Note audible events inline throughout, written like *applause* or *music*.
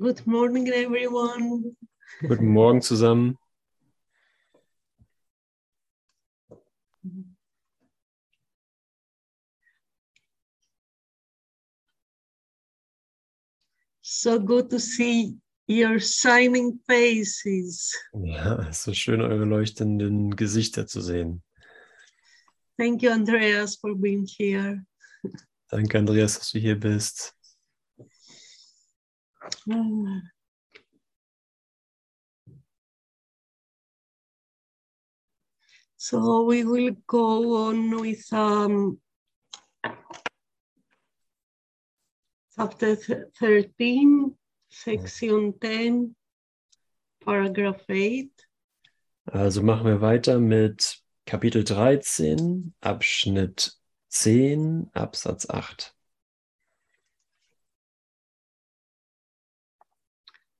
Good morning, everyone. Guten Morgen zusammen. So good to see your shining faces. Ja, es ist so schön, eure leuchtenden Gesichter zu sehen. Thank you, Andreas, for being here. Danke, Andreas, dass du hier bist. So we will go on with um, chapter th- 13, section 10, paragraph 8. Also machen wir weiter mit Kapitel 13, Abschnitt 10, Absatz 8.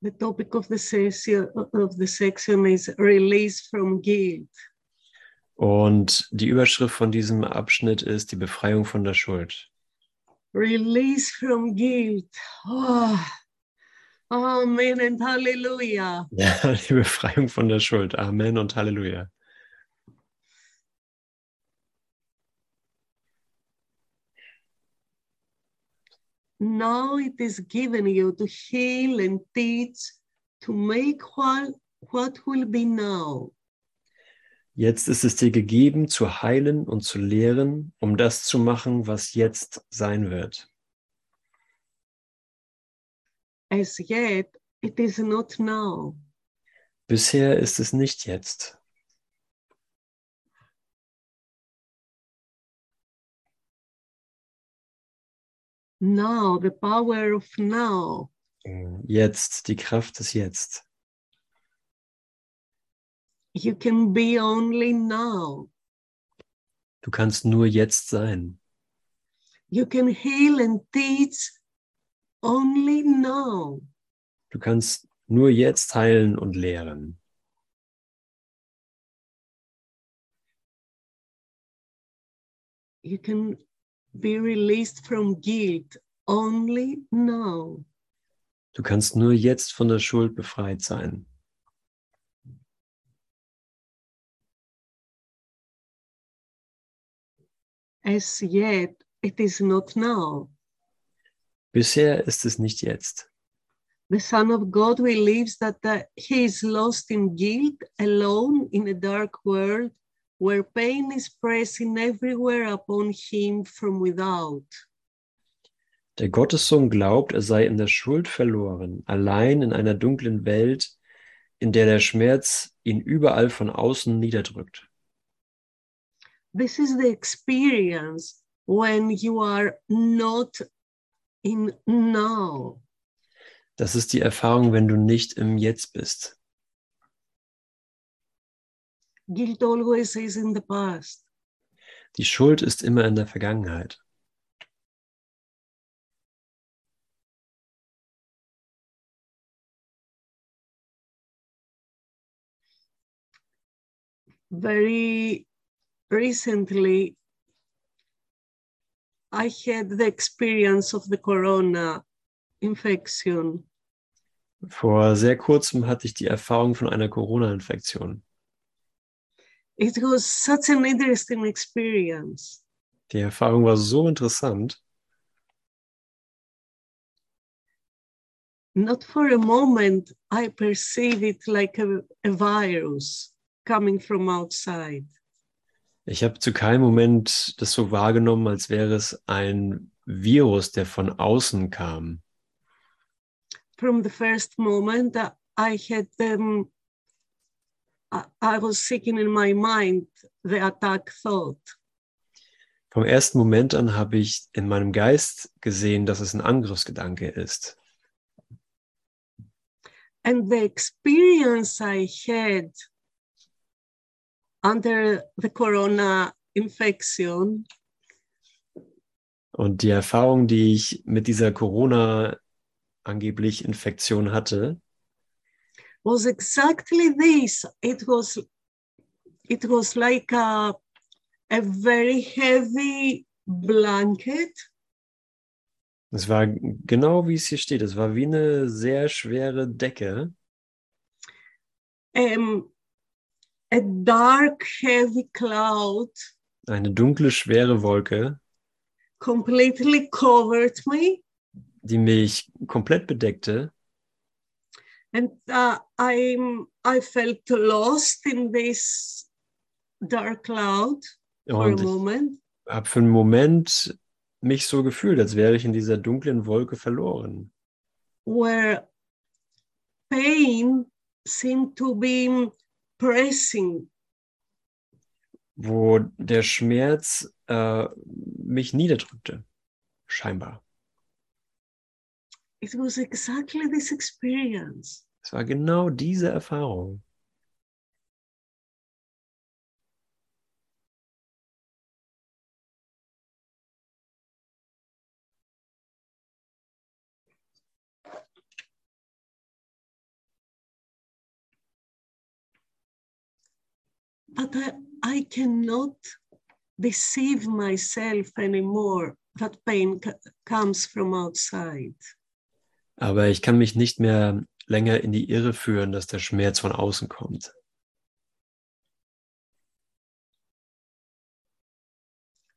The topic of the session of the section is release from guilt. Und die Überschrift von diesem Abschnitt ist die Befreiung von der Schuld. Release from guilt. Oh, amen and hallelujah. Ja, *laughs* die Befreiung von der Schuld. Amen und Halleluja. Now it is given you to heal and teach, to make what, what will be now. Jetzt ist es dir gegeben, zu heilen und zu lehren, um das zu machen, was jetzt sein wird. As yet, it is not now. Bisher ist es nicht jetzt. Now, the power of now. Jetzt, die Kraft ist jetzt. You can be only now. Du kannst nur jetzt sein. You can heal and teach only now. Du kannst nur jetzt heilen und lehren. You can be released from guilt only now. Du kannst nur jetzt von der Schuld befreit sein. As yet, it is not now. Bisher ist es nicht jetzt. The Son of God believes that uh, he is lost in guilt, alone in a dark world where pain is pressing everywhere upon him from without. Der Gottessohn glaubt, er sei in der Schuld verloren, allein in einer dunklen Welt, in der der Schmerz ihn überall von außen niederdrückt. This is the experience when you are not in now. Das ist die Erfahrung, wenn du nicht im Jetzt bist. Guilt always is in the past. Die Schuld ist immer in der Vergangenheit. Very recently, I had the experience of the corona infection. Vor sehr kurzem hatte ich die Erfahrung von einer Corona-Infektion. It was such an interesting experience. Die Erfahrung war so interessant. Not for a moment I perceive it like a, a virus coming from outside. Ich habe zu keinem Moment das so wahrgenommen, als wäre es ein Virus, der von außen kam. From the first moment, uh, I had um, I, was seeking in my mind the attack thought. Vom ersten Moment an habe ich in meinem Geist gesehen, dass es ein Angriffsgedanke ist. And the experience I had under the corona infection Und die Erfahrung, die ich mit dieser Corona angeblich Infektion hatte, was exactly this. It was it was like a, a very heavy blanket Es war genau wie es hier steht. Es war wie eine sehr schwere Decke. Um, a dark, heavy cloud Eine dunkle, schwere Wolke, completely covered me. die mich komplett bedeckte. And uh, I'm, I felt lost in this dark cloud for a Und ich moment. habe für einen Moment mich so gefühlt, als wäre ich in dieser dunklen Wolke verloren. where pain seemed to be pressing wo der Schmerz äh, mich niederdrückte, scheinbar. It was exactly this experience. Es war genau diese Erfahrung. but I, I cannot deceive myself anymore. That pain c- comes from outside Aber ich kann mich nicht mehr länger in die Irre führen, dass der Schmerz von außen kommt.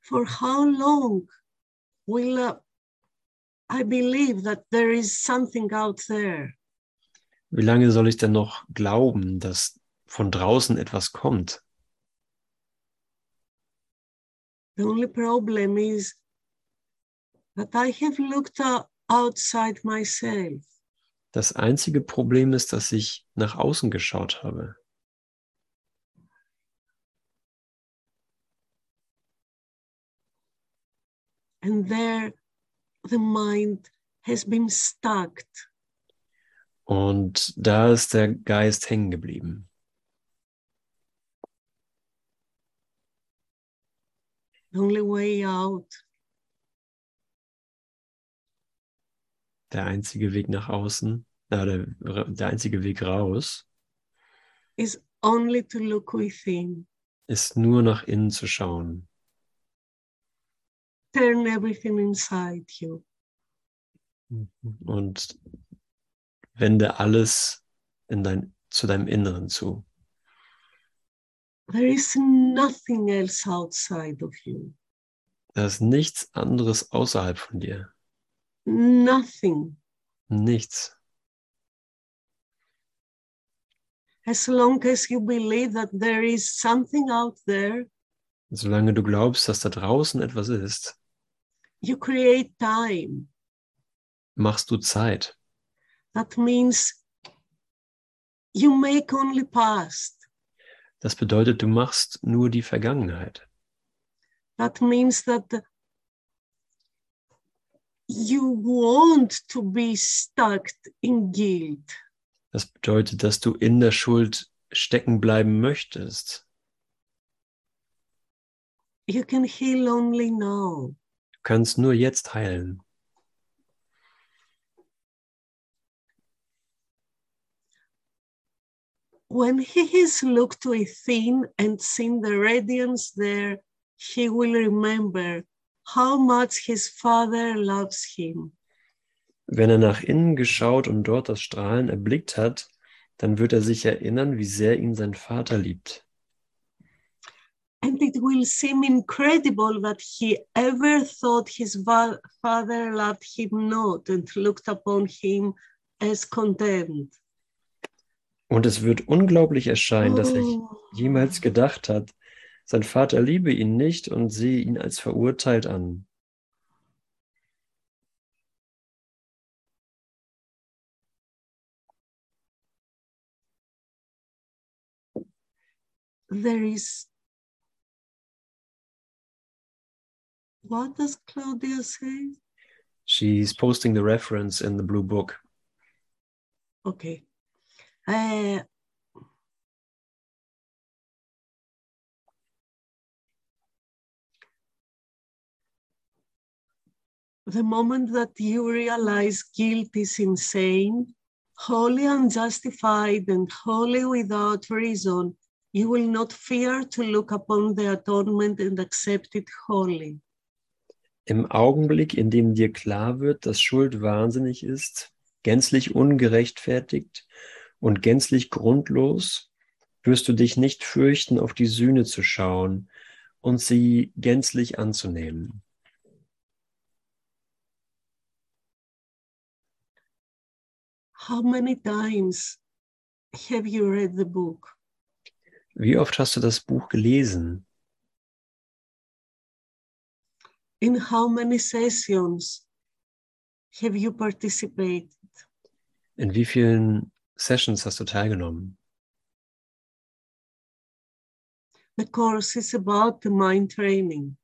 for how long will uh, i believe that there is something out there Wie lange soll ich denn noch glauben, dass von draußen etwas kommt? The only problem is that I have looked uh, outside myself Das einzige Problem ist, dass ich nach außen geschaut habe. and there the mind has been stuck. Und da ist der Geist hängen geblieben. The only way out Der einzige Weg nach außen, äh, der, der einzige Weg raus, is only to look within, ist nur nach innen zu schauen. turn everything inside you. Und wende alles in dein, zu deinem Inneren zu. There is nothing else outside of you, Da ist nichts anderes außerhalb von dir. Nothing. Nichts. As long as you believe that there is something out there, Solange du glaubst, dass da draußen etwas ist, you create time. machst du Zeit. That means you make only past. Das bedeutet, du machst nur die Vergangenheit. That means that you want to be stuck in guilt. Das bedeutet, dass du in der Schuld stecken bleiben möchtest. You can heal only now. Du kannst nur jetzt heilen. When he has looked within and seen the radiance there, he will remember how much his father loves him. Wenn er nach innen geschaut und dort das Strahlen erblickt hat, dann wird er sich erinnern, wie sehr ihn sein Vater liebt. And it will seem incredible that he ever thought his father loved him not and looked upon him as contempt. Und es wird unglaublich erscheinen, dass er Oh. jemals gedacht hat, sein Vater liebe ihn nicht und sehe ihn als verurteilt an. there is what does claudia say She's posting the reference in the blue book. okay uh, the moment that you realize guilt is insane wholly unjustified and wholly without reason you will not fear to look upon the atonement and accept it wholly Im Augenblick, in dem dir klar wird, dass Schuld wahnsinnig ist, gänzlich ungerechtfertigt und gänzlich grundlos, wirst du dich nicht fürchten, auf die Sühne zu schauen und sie gänzlich anzunehmen. How many times have you read the book? Wie oft hast du das Buch gelesen? In how many sessions have you participated? In wie vielen Sessions hast du teilgenommen? The course is about the mind training,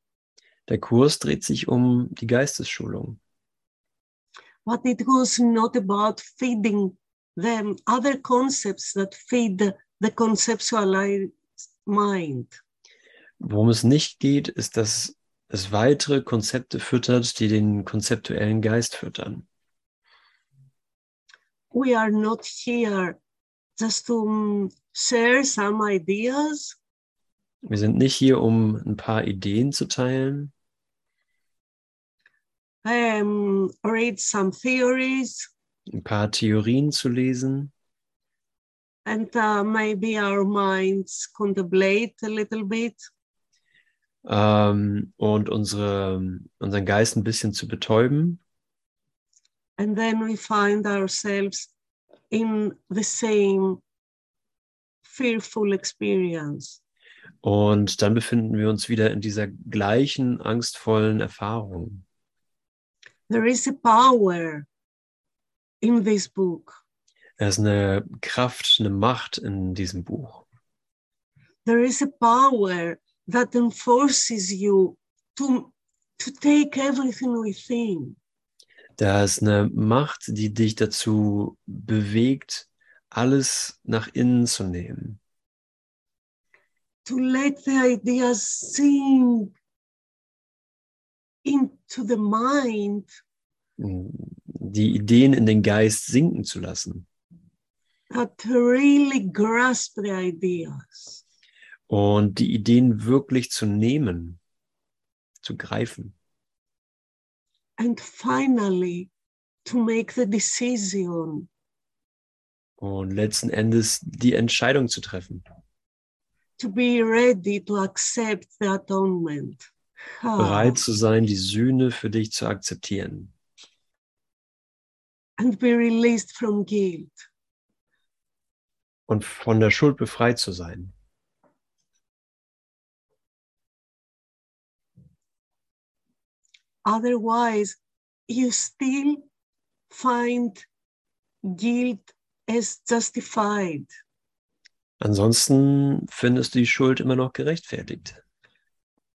Der Kurs dreht sich um die Geistesschulung. But it was not about feeding them other concepts that feed the, conceptualized mind. Worum es nicht geht, ist, dass es weitere Konzepte füttert, die den konzeptuellen Geist füttern. We are not here just to share some ideas Wir sind nicht hier, um ein paar Ideen zu teilen, um, read some theories, ein paar Theorien zu lesen and uh, maybe our minds contemplate a little bit. ähm, und unsere, unseren Geist ein bisschen zu betäuben. And then we find ourselves in the same fearful experience. Und dann befinden wir uns wieder in dieser gleichen angstvollen Erfahrung. There is a power in this book. Da ist eine Kraft, eine Macht in diesem Buch. There is a power that enforces you to, to take everything within. Da ist eine Macht, die dich dazu bewegt, alles nach innen zu nehmen. to let the ideas sink into the mind. Die Ideen in den Geist sinken zu lassen. That really grasp the ideas. Und die Ideen wirklich zu nehmen, zu greifen. And finally to make the decision. Und letzten Endes die Entscheidung zu treffen, to be ready to accept the atonement. Ah, bereit zu sein, die Sühne für dich zu akzeptieren and be released from guilt. und von der Schuld befreit zu sein. Otherwise, you still find guilt as justified. Ansonsten findest du die Schuld immer noch gerechtfertigt.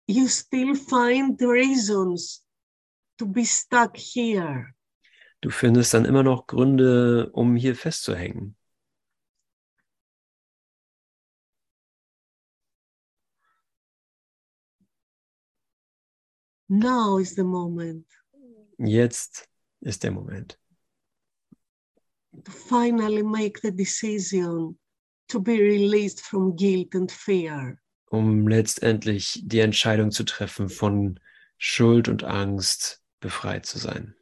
You still find reasons to be stuck here. Du findest dann immer noch Gründe, um hier festzuhängen. Now is the moment Jetzt ist der Moment, to finally make the decision to be released from guilt and fear. Um letztendlich die Entscheidung zu treffen, von Schuld und Angst befreit zu sein.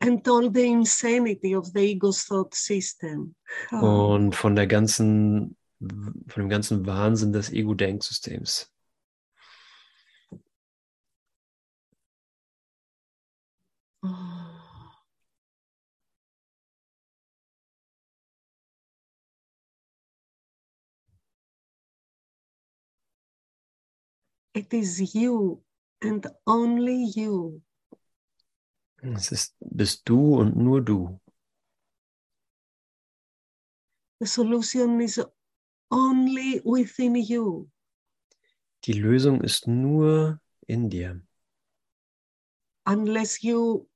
and all the insanity of the ego's thought system. Und von der ganzen, von dem ganzen Wahnsinn des Ego-Denksystems. It is you and only you Es ist, bist du und nur du. The solution is only within you. Die Lösung ist nur in dir. Unless you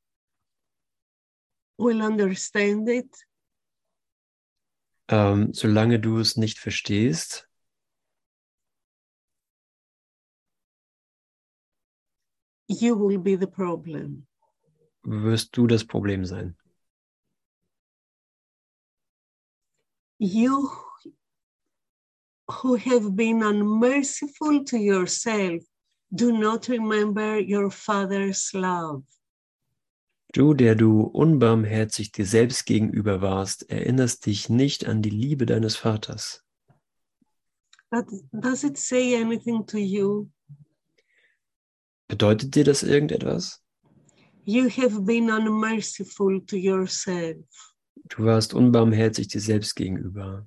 will understand it, Ähm, solange du es nicht verstehst, you will be the problem. wirst du das Problem sein. You who have been unmerciful to yourself do not remember your father's love. Du, der du unbarmherzig dir selbst gegenüber warst, erinnerst dich nicht an die Liebe deines Vaters. But does it say anything to you? Bedeutet dir das irgendetwas? You have been unmerciful to yourself. Du warst unbarmherzig dir selbst gegenüber.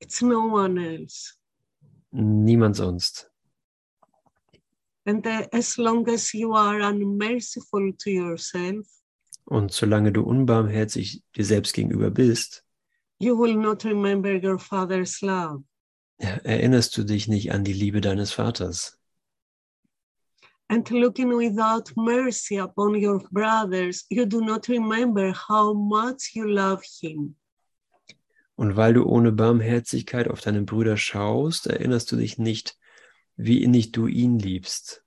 It's no one else. Niemand sonst. And uh, as long as you are unmerciful to yourself, Und solange du unbarmherzig dir selbst gegenüber bist, you will not remember your father's love. erinnerst du dich nicht an die Liebe deines Vaters. And looking without mercy upon your brothers, you do not remember how much you love him. Und weil du ohne Barmherzigkeit auf deine Brüder schaust, erinnerst du dich nicht, wie innig du ihn liebst.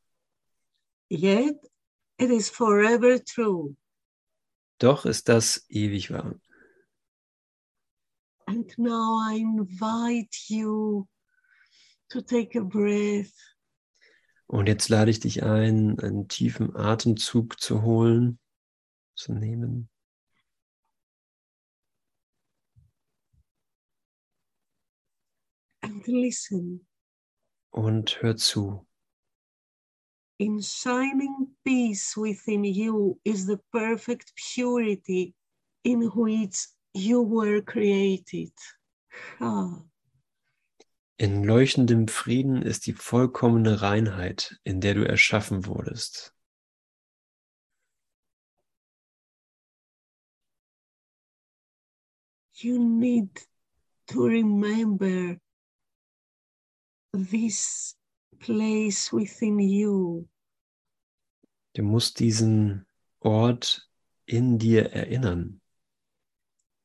Yet it is forever true. Doch ist das ewig wahr. And now I invite you to take a breath Und jetzt lade ich dich ein, einen tiefen Atemzug zu holen, zu nehmen. and listen. Und hör zu. In shining peace within you is the perfect purity in which you were created. Ah. In leuchtendem Frieden ist die vollkommene Reinheit, in der du erschaffen wurdest. You need to remember this place within you. Du musst diesen Ort in dir erinnern,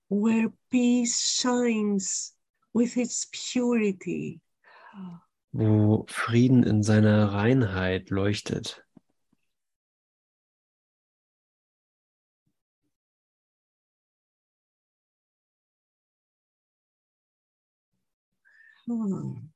where peace shines with its purity. wo Frieden in seiner Reinheit leuchtet. Hmm.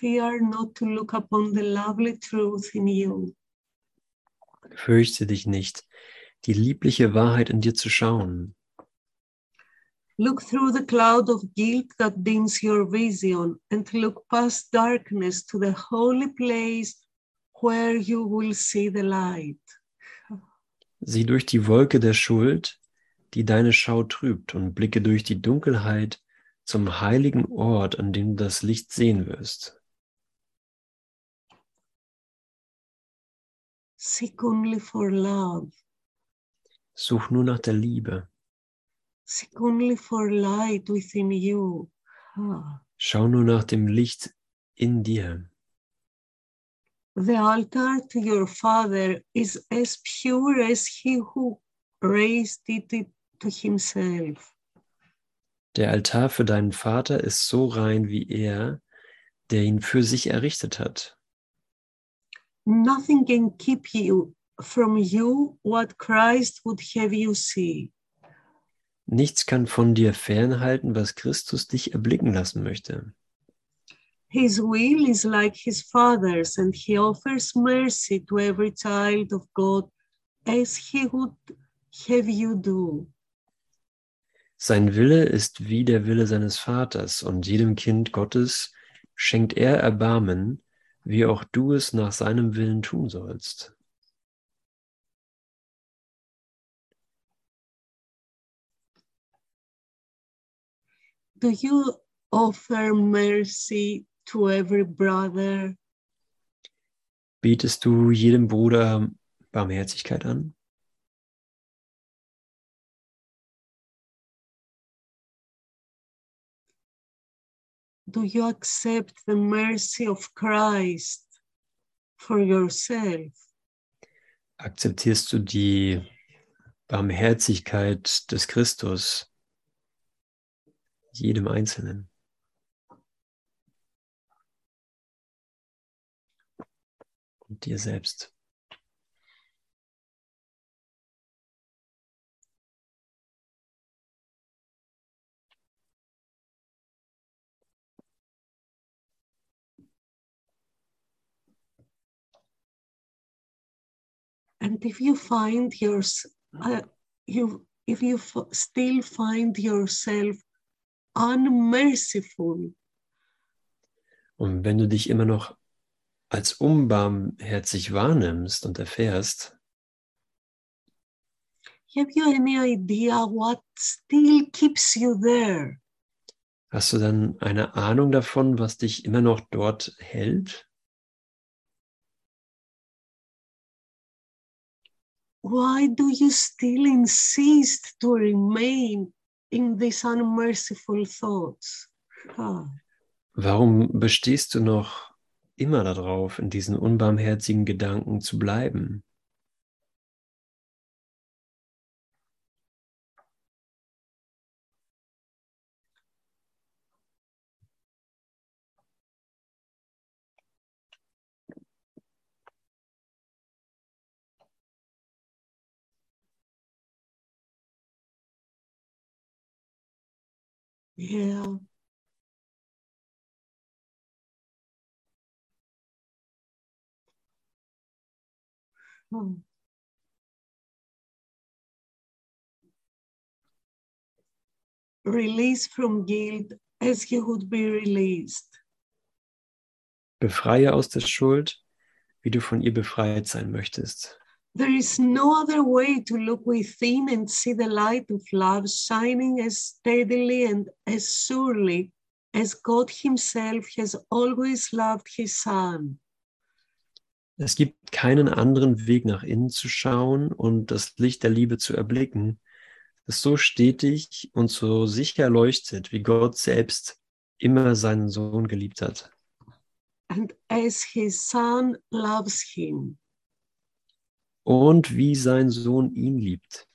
Fear not to look upon the lovely truth in you. Fürchte dich nicht, die liebliche Wahrheit in dir zu schauen. Look through the cloud of guilt that dims your vision and look past darkness to the holy place where you will see the light. Sieh durch die Wolke der Schuld, die deine Schau trübt, und blicke durch die Dunkelheit zum heiligen Ort, an dem du das Licht sehen wirst. Seek only for love. Such nur nach der Liebe. Seek only for light within you. Ah. Schau nur nach dem Licht in dir. The altar to your father is as pure as he who raised it to himself. Der Altar für deinen Vater ist so rein wie er, der ihn für sich errichtet hat. Nothing can keep you from you what Christ would have you see. Nichts kann von dir fernhalten, was Christus dich erblicken lassen möchte. His will is like his father's, and he offers mercy to every child of God as he would have you do. Sein Wille ist wie der Wille seines Vaters, und jedem Kind Gottes schenkt er Erbarmen, wie auch du es nach seinem Willen tun sollst. Do you offer mercy to every brother? Bietest du jedem Bruder Barmherzigkeit an? do you accept the mercy of Christ for yourself? Akzeptierst du die Barmherzigkeit des Christus jedem Einzelnen? Und dir selbst. And if you find yours, uh, you if you still find yourself unmerciful, Und wenn du dich immer noch als unbarmherzig wahrnimmst und erfährst, have you any idea what still keeps you there? hast du dann eine Ahnung davon, was dich immer noch dort hält? Why do you still insist to remain in these unmerciful thoughts? Ah, Warum bestehst du noch immer darauf, in diesen unbarmherzigen Gedanken zu bleiben? Yeah. Hmm. Release from guilt as you would be released. Befreie aus der Schuld, wie du von ihr befreit sein möchtest. There is no other way to look within and see the light of love shining as steadily and as surely as God Himself has always loved His Son. Es gibt keinen anderen Weg nach innen zu schauen und das Licht der Liebe zu erblicken, das so stetig und so sicher leuchtet, wie Gott selbst immer seinen Sohn geliebt hat. And as His Son loves Him. Und wie sein Sohn ihn liebt.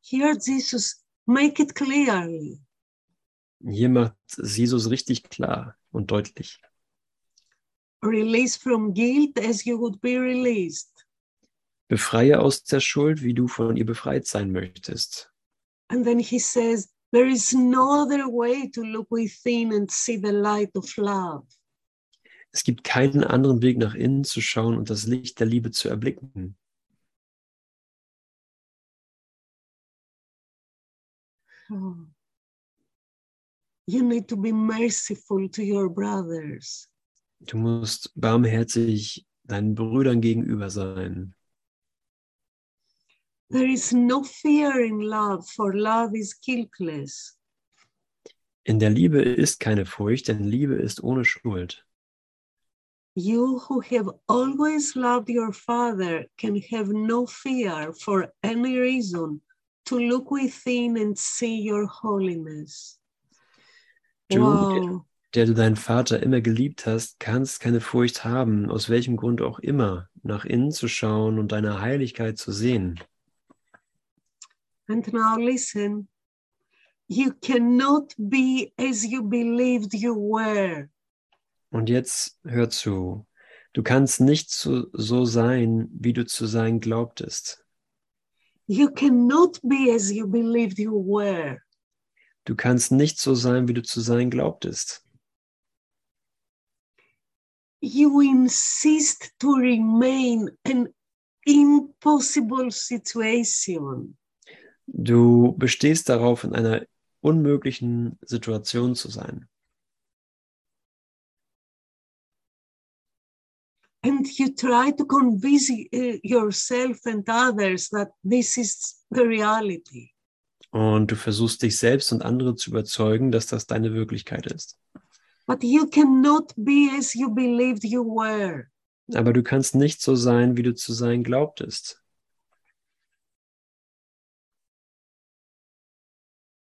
Here, Jesus make it clearly. Hier macht Jesus richtig klar und deutlich. Release from guilt as you would be released. Befreie aus der Schuld, wie du von ihr befreit sein möchtest. And then He says, There is no other way to look within and see the light of love. Es gibt keinen anderen Weg nach innen zu schauen und das Licht der Liebe zu erblicken. You need to be merciful to your brothers. Du musst barmherzig deinen Brüdern gegenüber sein. There is no fear in love, for love is guiltless. In der Liebe ist keine Furcht, denn Liebe ist ohne Schuld. You who have always loved your father can have no fear for any reason to look within and see your holiness. Du, Wow. der du deinen Vater immer geliebt hast, kannst keine Furcht haben, aus welchem Grund auch immer, nach innen zu schauen und deine Heiligkeit zu sehen. And now listen. You cannot be as you believed you were. Und jetzt hör zu. Du kannst nicht so, so sein, wie du zu sein glaubtest. You cannot be as you believed you were. Du kannst nicht so sein, wie du zu sein glaubtest. You insist to remain an impossible situation. Du bestehst darauf, in einer unmöglichen Situation zu sein. And you try to convince uh, yourself and others that this is the reality. Und du versuchst dich selbst und andere zu überzeugen, dass das deine Wirklichkeit ist. But you cannot be as you believed you were. Aber du kannst nicht so sein, wie du zu sein glaubtest.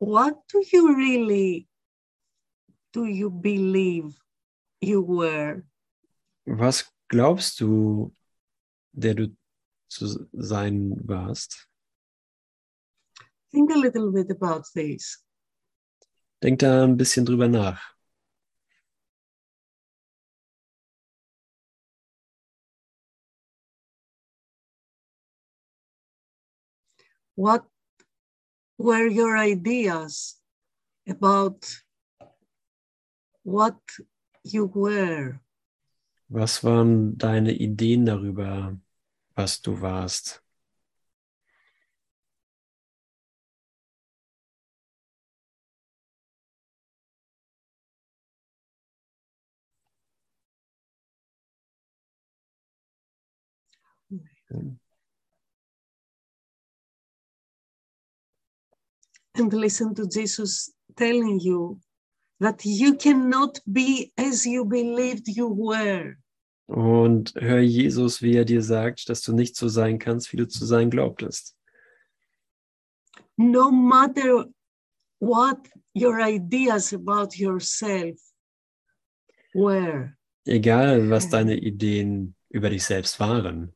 What do you really do you believe you were? Was glaubst du, der du zu sein warst? Think a little bit about this. Denk da ein bisschen drüber nach. What were your ideas about what you were? Was waren deine Ideen darüber, was du warst? And listen to Jesus telling you that you cannot be as you believed you were. Und hör Jesus, wie er dir sagt, dass du nicht so sein kannst, wie du zu sein glaubtest. No matter what your ideas about yourself were. Egal, was deine Ideen über dich selbst waren.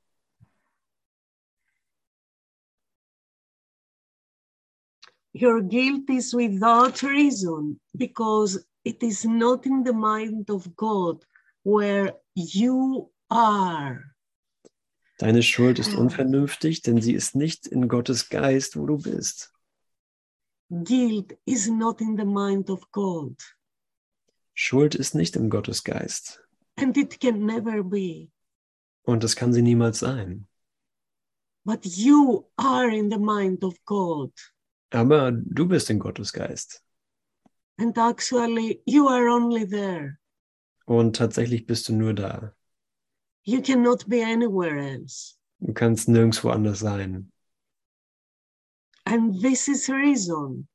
Your guilt is without reason because it is not in the mind of God where you are. Deine Schuld ist unvernünftig, denn sie ist nicht in Gottes Geist, wo du bist. Guilt is not in the mind of God Schuld ist nicht im Gottes Geist. and it can never be. Und das kann sie niemals sein. But you are in the mind of God. Aber du bist in Gottes Geist. And actually, you are only there. Und tatsächlich bist du nur da. You cannot be anywhere else. Du kannst nirgendwo anders sein. And this is reason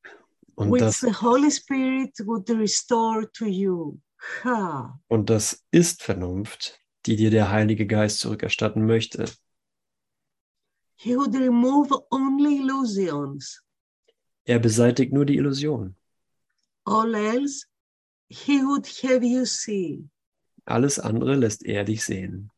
Und which das, the Holy Spirit would restore to you. Ha. und das ist Vernunft, die dir der Heilige Geist zurückerstatten möchte. He would remove only illusions. Er beseitigt nur die Illusion. All else, he would have you see. Alles andere lässt er dich sehen.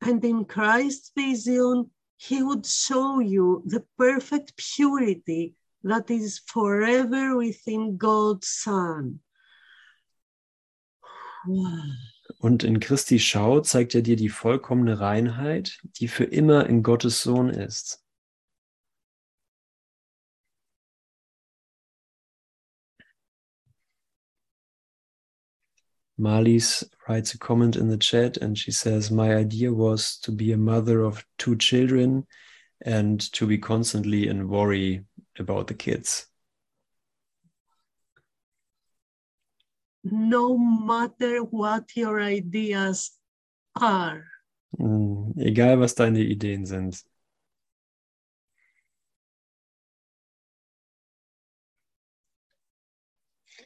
And in Christ's vision, he would show you the perfect purity that is forever within God's Son. Wow. Und in Christi Schau zeigt er dir die vollkommene Reinheit, die für immer in Gottes Sohn ist. Marlies writes a comment in the chat and she says, My idea was to be a mother of two children and to be constantly in worry about the kids. No matter what your ideas are, Mm, egal, was deine Ideen sind.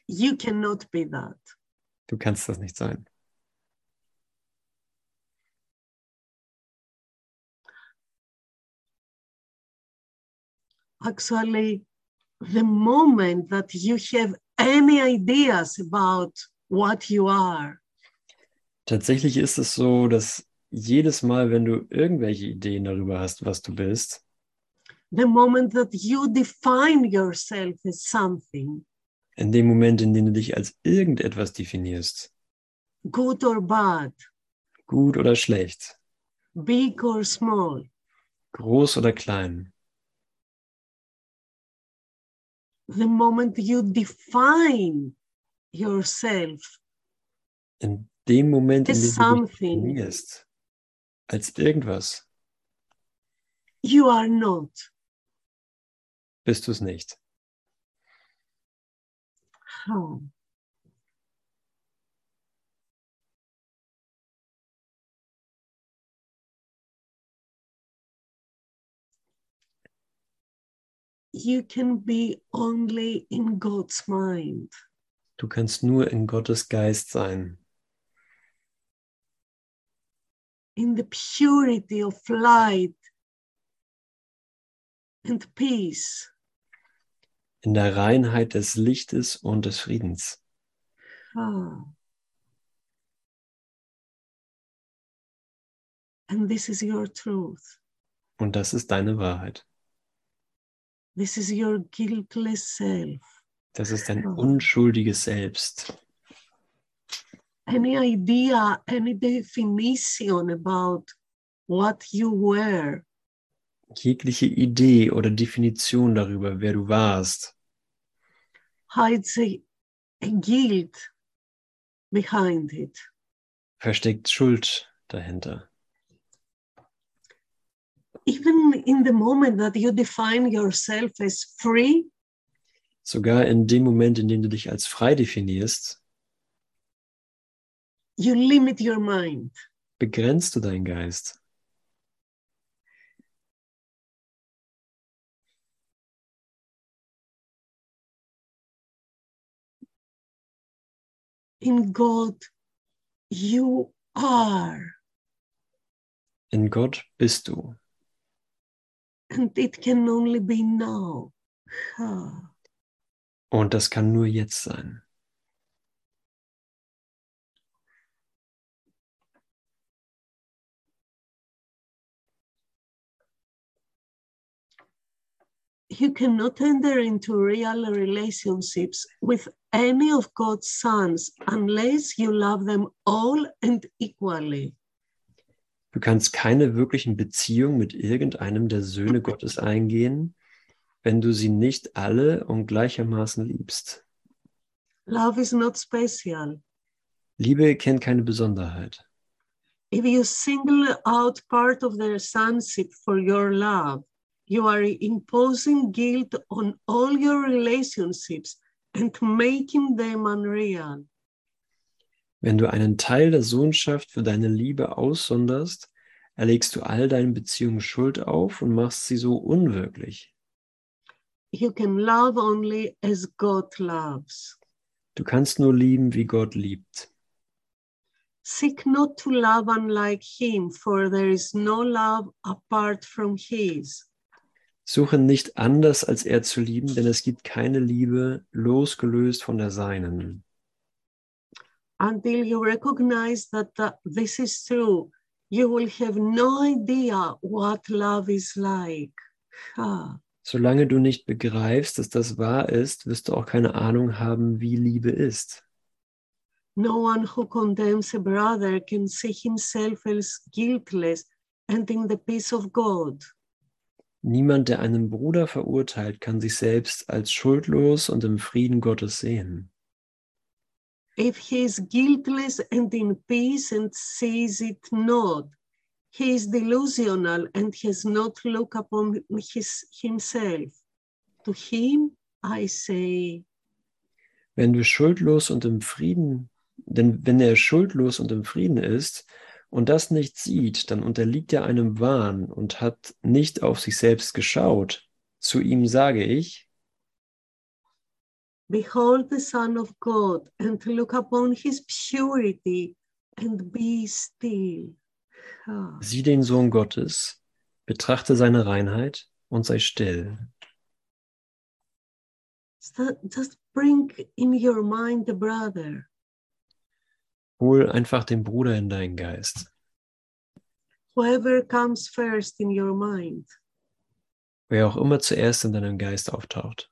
you cannot be that. Du kannst das nicht sein. Actually, the moment that you have any ideas about what you are, Tatsächlich ist es so, dass jedes Mal, wenn du irgendwelche Ideen darüber hast, was du bist, the moment that you define yourself as something, in dem Moment, in dem du dich als irgendetwas definierst, good or bad, gut oder schlecht, big or small, groß oder klein, the moment you define yourself. In dem Moment, in dem du dich definierst, als irgendwas, you are not. bist du es nicht. Oh. You can be only in God's mind. Du kannst nur in Gottes Geist sein, in the purity of light and peace. In der Reinheit des Lichtes und des Friedens. Ah. And this is your truth. Und das ist deine Wahrheit. This is your guiltless self. Das ist dein unschuldiges Selbst. Any idea, any definition about what you were jegliche Idee oder Definition darüber, wer du warst, hides a, a guilt behind it. versteckt Schuld dahinter. Even in the moment that you define yourself as free, Sogar in dem Moment, in dem du dich als frei definierst, you limit your mind. begrenzt du deinen Geist. In God, you are. In Gott bist du. And it can only be now. Ah. Und das kann nur jetzt sein. You cannot enter into real relationships with any of God's sons unless you love them all and equally. Du kannst keine wirklichen Beziehungen mit irgendeinem der Söhne Gottes eingehen, wenn du sie nicht alle und gleichermaßen liebst. Love is not special. Liebe kennt keine Besonderheit. If you single out part of their sonship for your love, you are imposing guilt on all your relationships and making them unreal. Wenn du einen Teil der Sohnschaft für deine Liebe aussonderst, erlegst du all deinen Beziehungen Schuld auf und machst sie so unwirklich. You can love only as God loves. Du kannst nur lieben, wie Gott liebt. Seek not to love unlike him, for there is no love apart from his. Suche nicht anders, als er zu lieben, denn es gibt keine Liebe losgelöst von der seinen. Until you recognize that uh, this is true, you will have no idea what love is like. Ah. Solange du nicht begreifst, dass das wahr ist, wirst du auch keine Ahnung haben, wie Liebe ist. No one who condemns a brother can see himself as guiltless and in the peace of God. Niemand, der einen Bruder verurteilt, kann sich selbst als schuldlos und im Frieden Gottes sehen. If he is guiltless and in peace and sees it not, he is delusional and has not looked upon his, himself. To him I say, Wenn du schuldlos und im Frieden, denn wenn er schuldlos und im Frieden ist und das nicht sieht, dann unterliegt er einem Wahn und hat nicht auf sich selbst geschaut. Zu ihm sage ich, Behold the Son of God and look upon his purity and be still. Ah. sieh den Sohn Gottes, betrachte seine Reinheit und sei still. Just bring in your mind the brother. Hol einfach den Bruder in deinen Geist. Whoever comes first in your mind. Wer auch immer zuerst in deinem Geist auftaucht.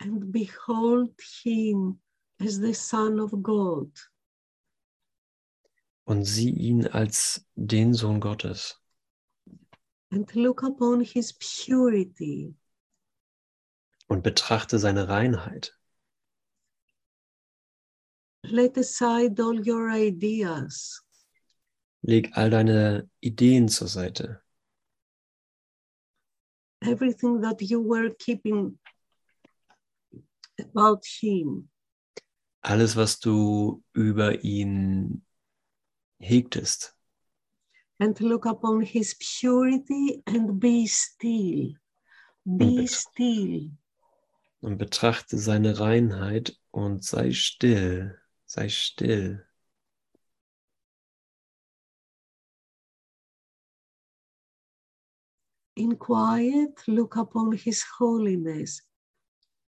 and behold him as the Son of God. Und sieh ihn als den Sohn Gottes. and look upon his purity. Und betrachte seine Reinheit. Let aside all your ideas. Leg all deine Ideen zur Seite. everything that you were keeping about him. Alles, was du über ihn hegtest. And look upon his purity and be still. Be bet- still. Und betrachte seine Reinheit und sei still. Sei still. In quiet, look upon his holiness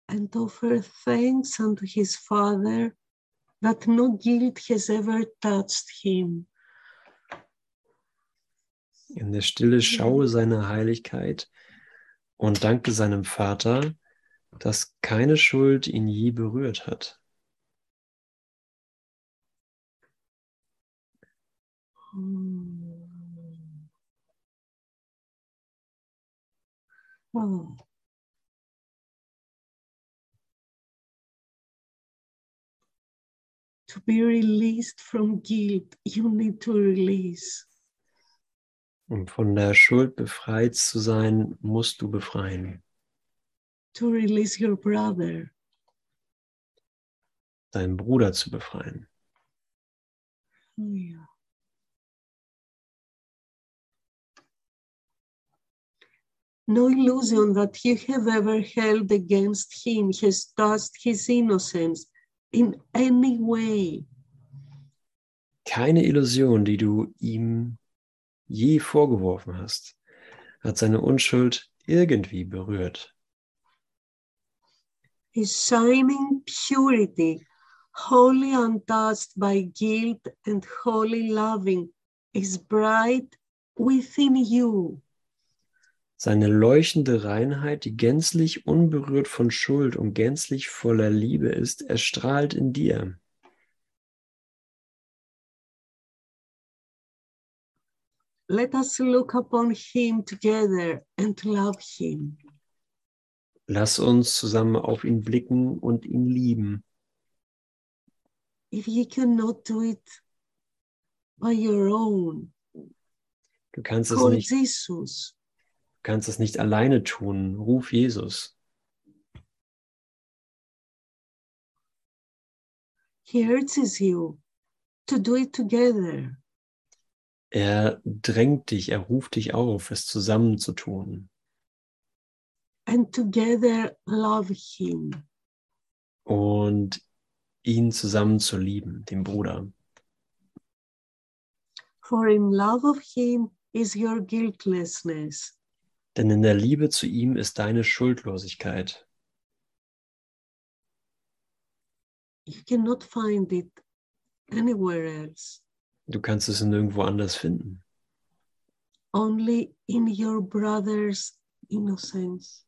and offer thanks unto his Father that no guilt has ever touched him. In der Stille schaue seine Heiligkeit und danke seinem Vater, dass keine Schuld ihn je berührt hat. Oh. Be released from guilt, you need to release. Um von der Schuld befreit zu sein, musst du befreien. To release your brother. Deinen Bruder zu befreien. Oh. No illusion that you have ever held against him has touched his innocence in any way. Keine Illusion, die du ihm je vorgeworfen hast, hat seine Unschuld irgendwie berührt. His shining purity, wholly untouched by guilt and wholly loving, is bright within you. Seine leuchtende Reinheit, die gänzlich unberührt von Schuld und gänzlich voller Liebe ist, erstrahlt in dir. Let us look upon him together and love him. Lass uns zusammen auf ihn blicken und ihn lieben. If you cannot do it by your own, Du kannst es nicht, Jesus. Kannst es nicht alleine tun. Ruf Jesus. He urges you to do it together. Er drängt dich, er ruft dich auf, es zusammen zu tun. and together love him. und ihn zusammen zu lieben, den Bruder. For in love of him is your guiltlessness. Denn in der Liebe zu ihm ist deine Schuldlosigkeit. You cannot find it anywhere else, Du kannst es nirgendwo anders finden. only in your brother's innocence,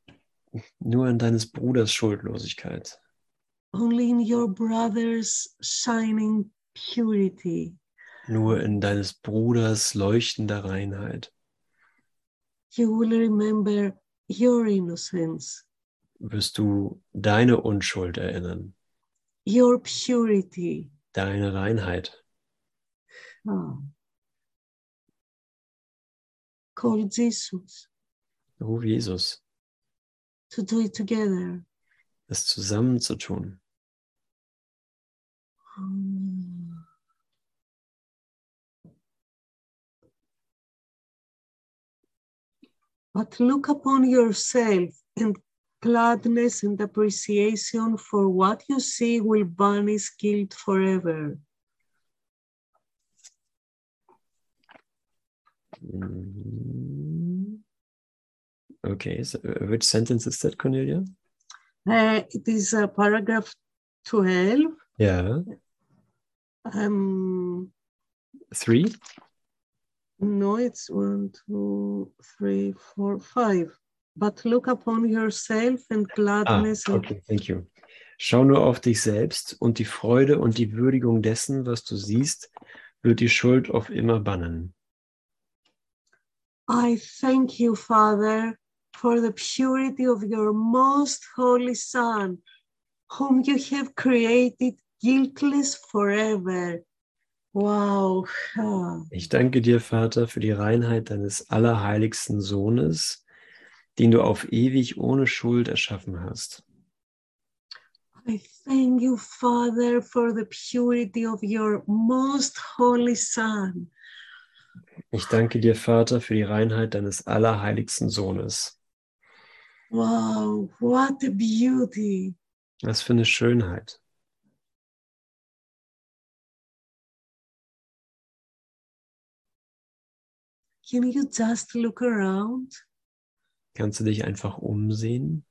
Nur in deines Bruders Schuldlosigkeit. only in your brother's shining purity. Nur in deines Bruders leuchtender Reinheit You will remember your innocence, wirst du deine Unschuld erinnern, your purity. deine Reinheit. Ah. Call Jesus Ruf Jesus, to do it together. es zusammen zu tun. Mm. But look upon yourself and gladness and appreciation for what you see will banish guilt forever. Mm. Okay, so uh, which sentence is that, Cornelia? Uh, it is uh, paragraph 12. Ja, Um, three. No, it's one, two, three, four, five. But look upon yourself and Ah, gladness and okay, thank you. Schau nur auf dich selbst und die Freude und die Würdigung dessen, was du siehst, wird die Schuld auf immer bannen. I thank you, Father, for the purity of your most holy Son, whom you have created guiltless forever. Wow. Ah. Ich danke dir, Vater, für die Reinheit deines allerheiligsten Sohnes, den du auf ewig ohne Schuld erschaffen hast. I thank you, Father, for the purity of your most holy Son, Ich danke dir, Vater, für die Reinheit deines allerheiligsten Sohnes. Wow, what a beauty. Was für eine Schönheit. Can you just look around? Kannst du dich einfach umsehen?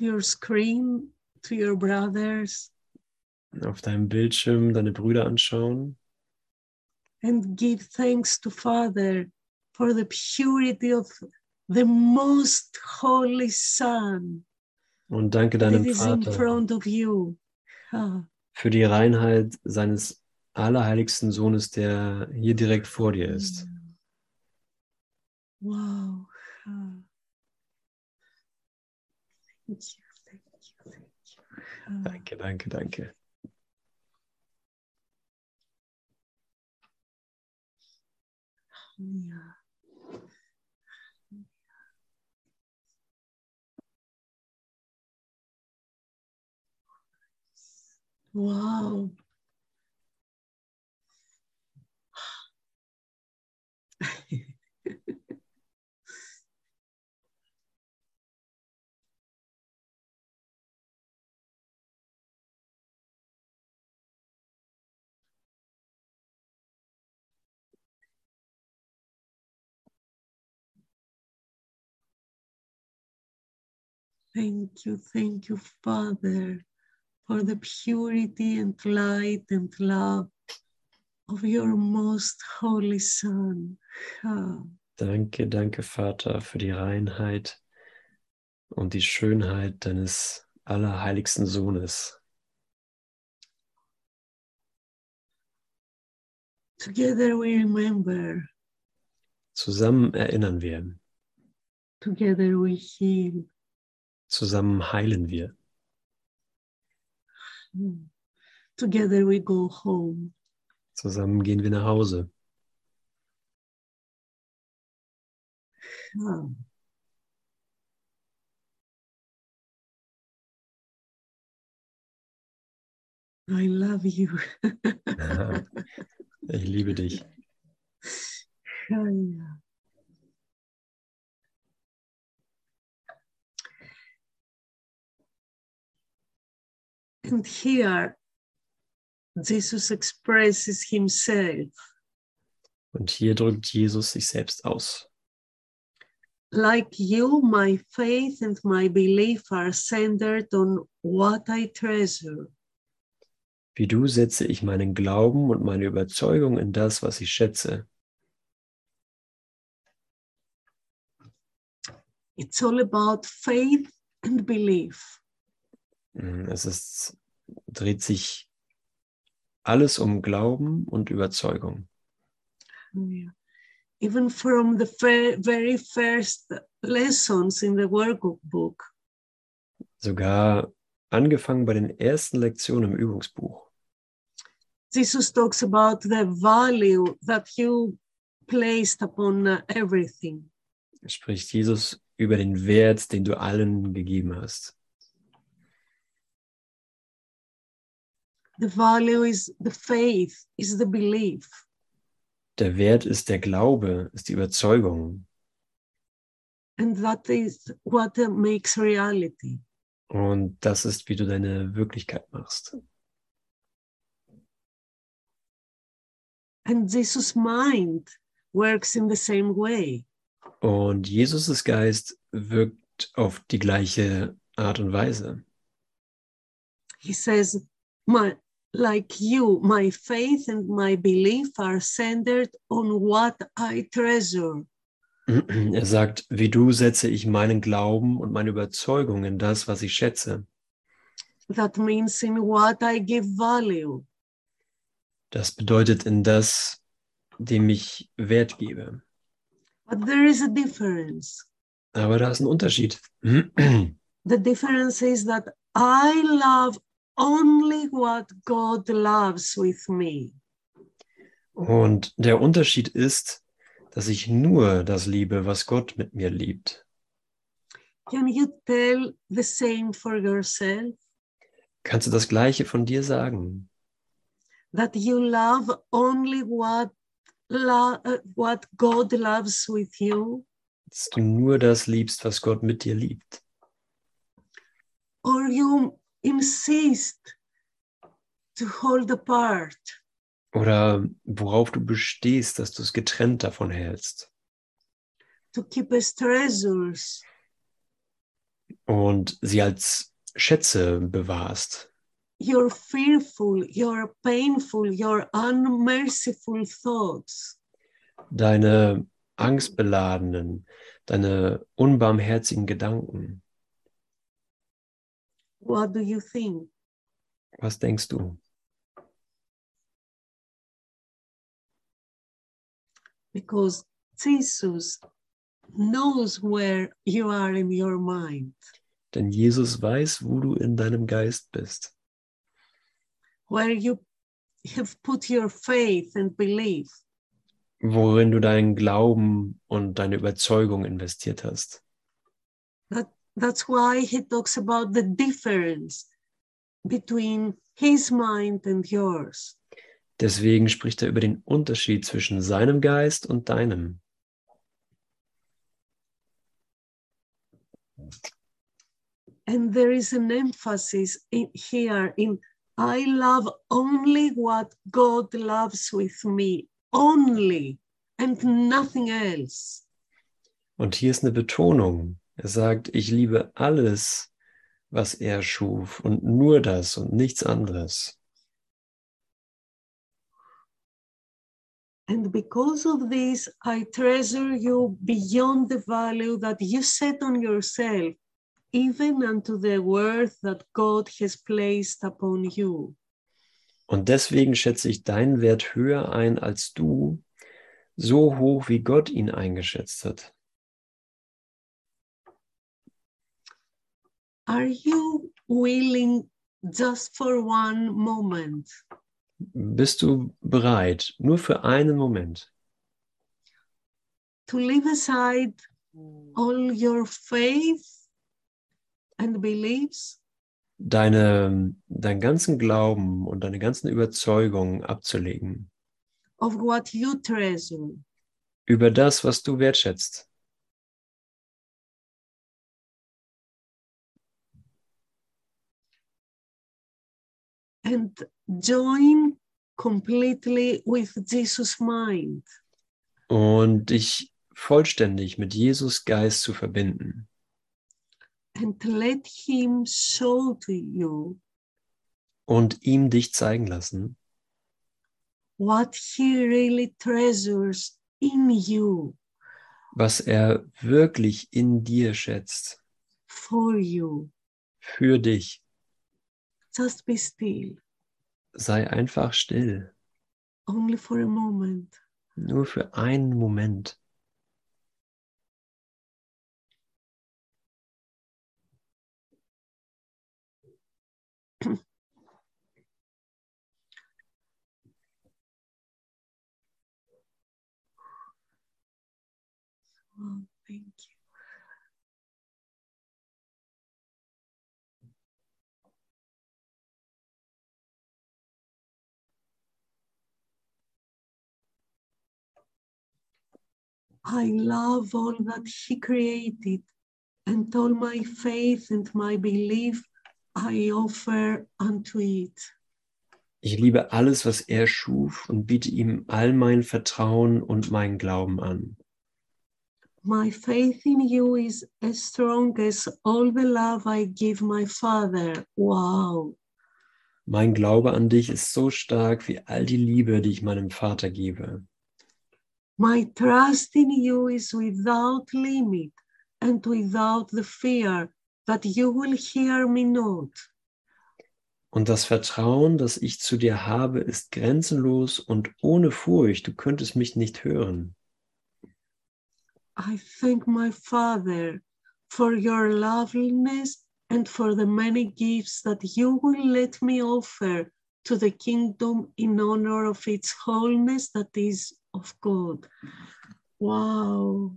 Your screen to your brothers. Auf deinem Bildschirm, deine Brüder anschauen. And give thanks to Father for the purity of the most holy Son Und danke deinem is in Vater front of you. Ah, für die Reinheit seines allerheiligsten Sohnes, der hier direkt vor dir ist. Wow. Thank you, thank you, thank you. Ah. Danke, danke, danke. Yeah. Wow. Thank you, thank you, Father, for the purity and light and love of your most holy Son. Ah, Danke, danke, Vater, für die Reinheit und die Schönheit deines allerheiligsten Sohnes. Together we remember, Zusammen erinnern wir, together we heal. Zusammen heilen wir. Together we go home. zusammen gehen wir nach Hause. Ah. I love you. *laughs* Ich liebe dich. *laughs* Ah, yeah. And here, Jesus expresses himself Und hier drückt Jesus sich selbst aus. like you, my faith and my belief are centered on what I treasure. Wie du setze ich meinen Glauben und meine Überzeugung in das, was ich schätze. It's all about faith and belief. Mm, Es ist, dreht sich alles um Glauben und Überzeugung. Yeah. Even from the very first lessons in the workbook, Sogar angefangen bei den ersten Lektionen im Übungsbuch. Jesus talks about the value that you placed upon uh, everything. Spricht Jesus über den Wert, den du allen gegeben hast. The value is the faith, is the belief. Der Wert ist der Glaube, ist die Überzeugung. And that is what makes reality. Und das ist, wie du deine Wirklichkeit machst. And Jesus' mind works in the same way. Und Jesus' Geist wirkt auf die gleiche Art und Weise. He says, my, like you, my faith and my belief are centered on what I treasure. *clears throat* Er sagt, wie du setze ich meinen Glauben und meine Überzeugung in das, was ich schätze. That means in what I give value. Das bedeutet in das, dem ich Wert gebe. But there is a difference. Aber da ist ein Unterschied. *clears throat* The difference is that I love only what God loves with me. Und der Unterschied ist, dass ich nur das liebe, was Gott mit mir liebt. Can you tell the same for yourself? Kannst du das Gleiche von dir sagen? That you love only what, lo- uh, what God loves with you? Dass du nur das liebst, was Gott mit dir liebt. Or you insist to hold apart? Oder worauf du bestehst, dass du es getrennt davon hältst. to keep as treasures Und sie als Schätze bewahrst. your fearful, your painful, your unmerciful thoughts. Deine angstbeladenen, deine unbarmherzigen Gedanken? What do you think? Was denkst du? Because Jesus knows where you are in your mind, Denn Jesus weiß, wo du in deinem Geist bist, where you have put your faith and belief. worin du deinen Glauben und deine Überzeugung investiert hast. That, that's why he talks about the difference between his mind and yours. Deswegen spricht er über den Unterschied zwischen seinem Geist und deinem. And there is an emphasis in here in I love only what God loves with me, only and nothing else. Und hier ist eine Betonung. Er sagt, ich liebe alles, was er schuf und nur das und nichts anderes. And because of this, I treasure you beyond the value that you set on yourself, even unto the worth that God has placed upon you. Und deswegen schätze ich deinen Wert höher ein als du, so hoch wie Gott ihn eingeschätzt hat. Are you willing just for one moment? Bist du bereit, nur für einen Moment, to leave aside all your faith and beliefs? Deine, deinen ganzen Glauben und deine ganzen Überzeugungen abzulegen. Of what you treasure? Über das, was du wertschätzt and join completely with Jesus' mind? und dich vollständig mit Jesus Geist zu verbinden and let him show to you und ihm dich zeigen lassen, what he really treasures in you, was er wirklich in dir schätzt, for you. für dich. Just be still, Sei einfach still, only for a moment. nur für einen Moment. Oh, I love all that He created, and all my faith and my belief I offer unto it. Ich liebe alles, was er schuf und biete ihm all mein Vertrauen und meinen Glauben an. My faith in you is as strong as all the love I give my Father. Wow. Mein Glaube an dich ist so stark wie all die Liebe, die ich meinem Vater gebe. My trust in you is without limit and without the fear that you will hear me not. Und das Vertrauen, das ich zu dir habe, ist grenzenlos und ohne Furcht. Du könntest mich nicht hören. I thank my Father for your loveliness and for the many gifts that you will let me offer to the kingdom in honor of its wholeness that is of God. Wow.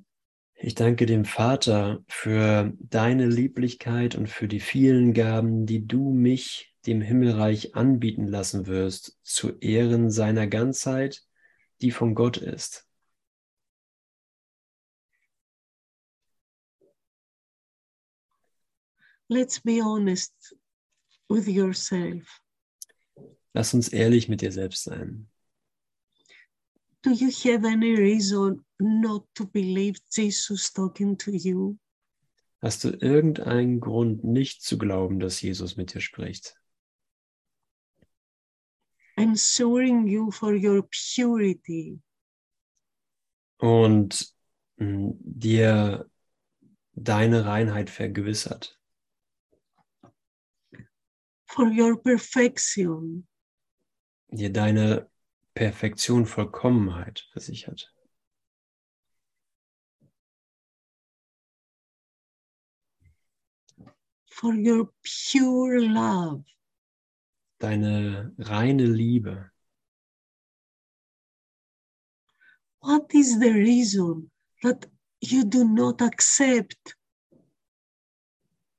Ich danke dem Vater für deine Lieblichkeit und für die vielen Gaben, die du mich dem Himmelreich anbieten lassen wirst, zu Ehren seiner Ganzheit, die von Gott ist. Let's be honest with yourself. Lass uns ehrlich mit dir selbst sein. Do you have any reason not to believe Jesus talking to you? Hast du irgendeinen Grund, nicht zu glauben, dass Jesus mit dir spricht? Ensuring you for your purity, Und mh, dir deine Reinheit vergewissert, for your perfection, dir deine Perfektion, Vollkommenheit versichert, for your pure love, deine reine Liebe. what is the reason that you do not accept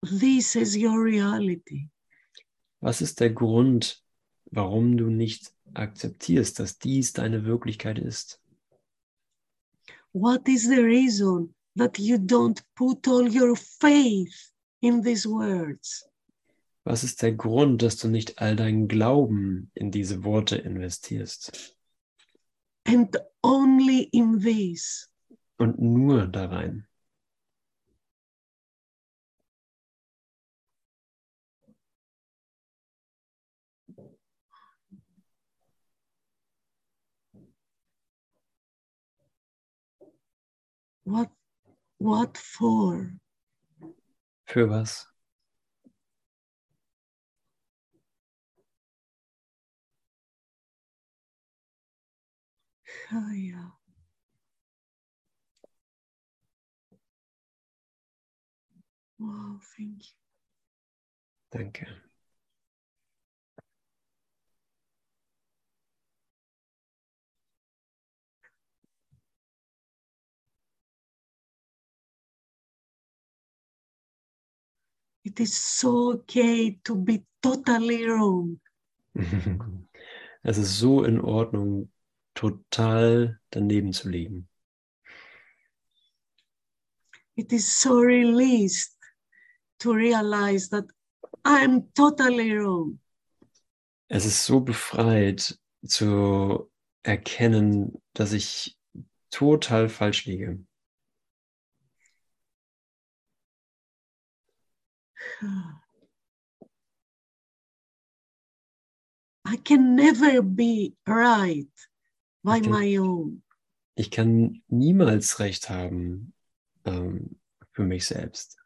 this as your reality? Was ist der Grund, warum du nicht akzeptierst, dass dies deine Wirklichkeit ist? What is the reason that you don't put all your faith in these words? Was ist der Grund, dass du nicht all deinen Glauben in diese Worte investierst And only in this. und nur da What what for? Für was? Oh, yeah. Wow, thank you. Danke. It is so okay to be totally wrong. *laughs* Es ist so in Ordnung, total daneben zu liegen. It is so released to realize that I'm totally wrong. Es ist so befreit zu erkennen, dass ich total falsch liege. I can never be right by my own. Ich kann niemals recht haben ähm, für mich selbst.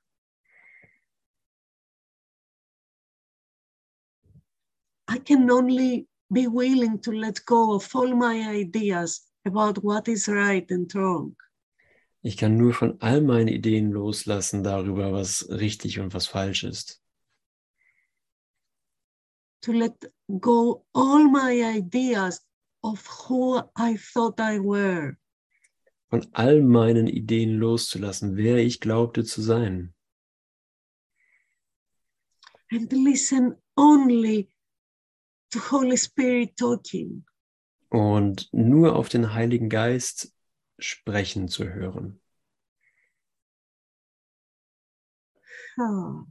I can only be willing to let go of all my ideas about what is right and wrong. Ich kann nur von all meinen Ideen loslassen darüber, was richtig und was falsch ist. To let go all my ideas of who I thought I were. Von all meinen Ideen loszulassen, wer ich glaubte zu sein. and listen only to Holy Spirit talking. Und nur auf den Heiligen Geist sprechen zu hören. Ah.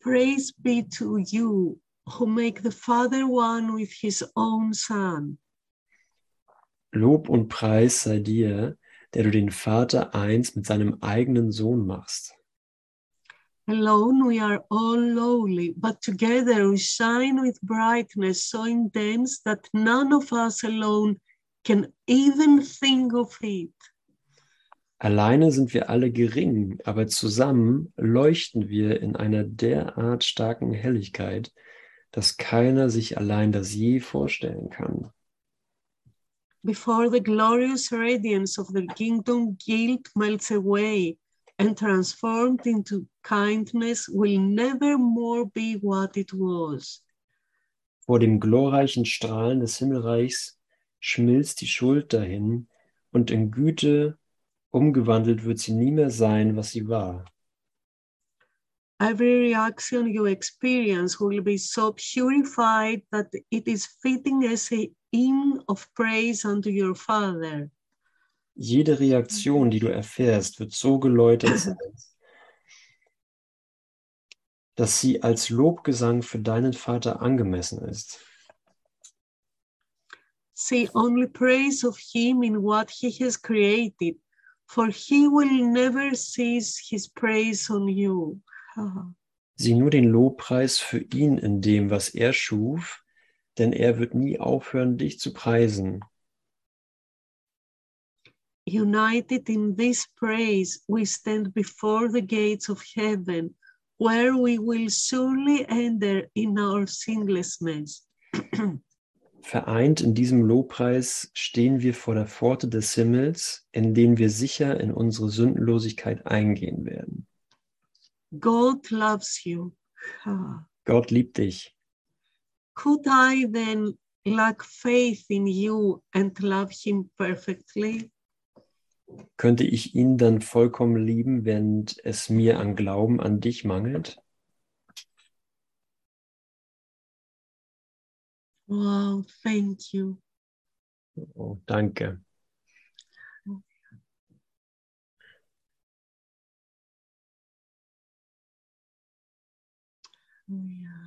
Praise be to you who make the Father one with his own Son. Lob und Preis sei dir, der du den Vater eins mit seinem eigenen Sohn machst. Alone we are all lowly, but together we shine with brightness so intense that none of us alone can even think of it. Alleine sind wir alle gering, aber zusammen leuchten wir in einer derart starken Helligkeit, dass keiner sich allein das je vorstellen kann. Before the glorious radiance of the kingdom, guilt melts away and transformed into kindness will never more be what it was. Vor dem glorreichen Strahlen des Himmelreichs schmilzt die Schuld dahin und in Güte umgewandelt wird sie nie mehr sein, was sie war. Every reaction you experience will be so purified that it is fitting as a hymn of praise unto your Father. Jede Reaktion, die du erfährst, wird so geläutert sein, dass sie als Lobgesang für deinen Vater angemessen ist. Say only praise of Him in what He has created, for He will never cease His praise on you. Sieh nur den Lobpreis für ihn in dem, was er schuf, denn er wird nie aufhören, dich zu preisen. United in this praise, we stand before the gates of heaven, where we will surely enter in our sinlessness. *clears throat* Vereint in diesem Lobpreis stehen wir vor der Pforte des Himmels, in dem wir sicher in unsere Sündenlosigkeit eingehen werden. God loves you. Gott liebt dich. Could I then lack faith in you and love him perfectly? Könnte ich ihn dann vollkommen lieben, wenn es mir an Glauben an dich mangelt? Wow, thank you. Oh, danke. Oh, yeah.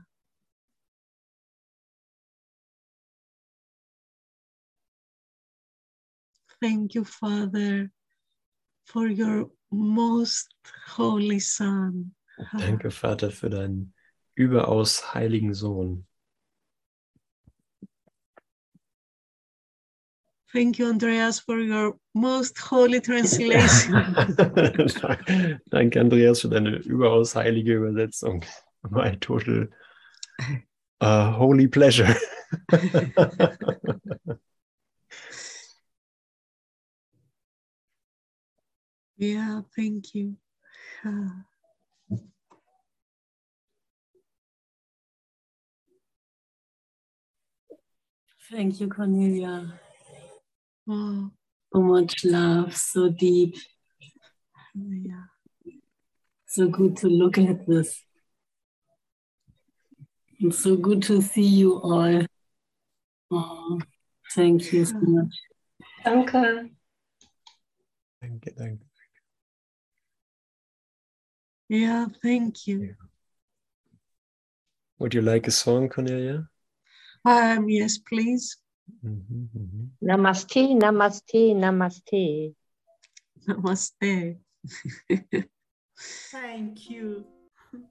Thank you, Father, for your most holy Son. Danke, Vater, für deinen überaus heiligen Sohn. Thank you, Andreas, for your most holy translation. *laughs* Danke, Andreas, für deine überaus heilige Übersetzung. My total uh, holy pleasure. *laughs* yeah, thank you. Ah. Thank you, Cornelia. Wow. So much love, so deep, Yeah. so good to look at this. It's so good to see you all. Oh, thank you so much. Danke. Danke, danke. Yeah, thank you. Would you like a song, Cornelia? Um, yes, please. Mhm, mhm. Namaste, namaste, namaste. Namaste. *laughs* Thank you.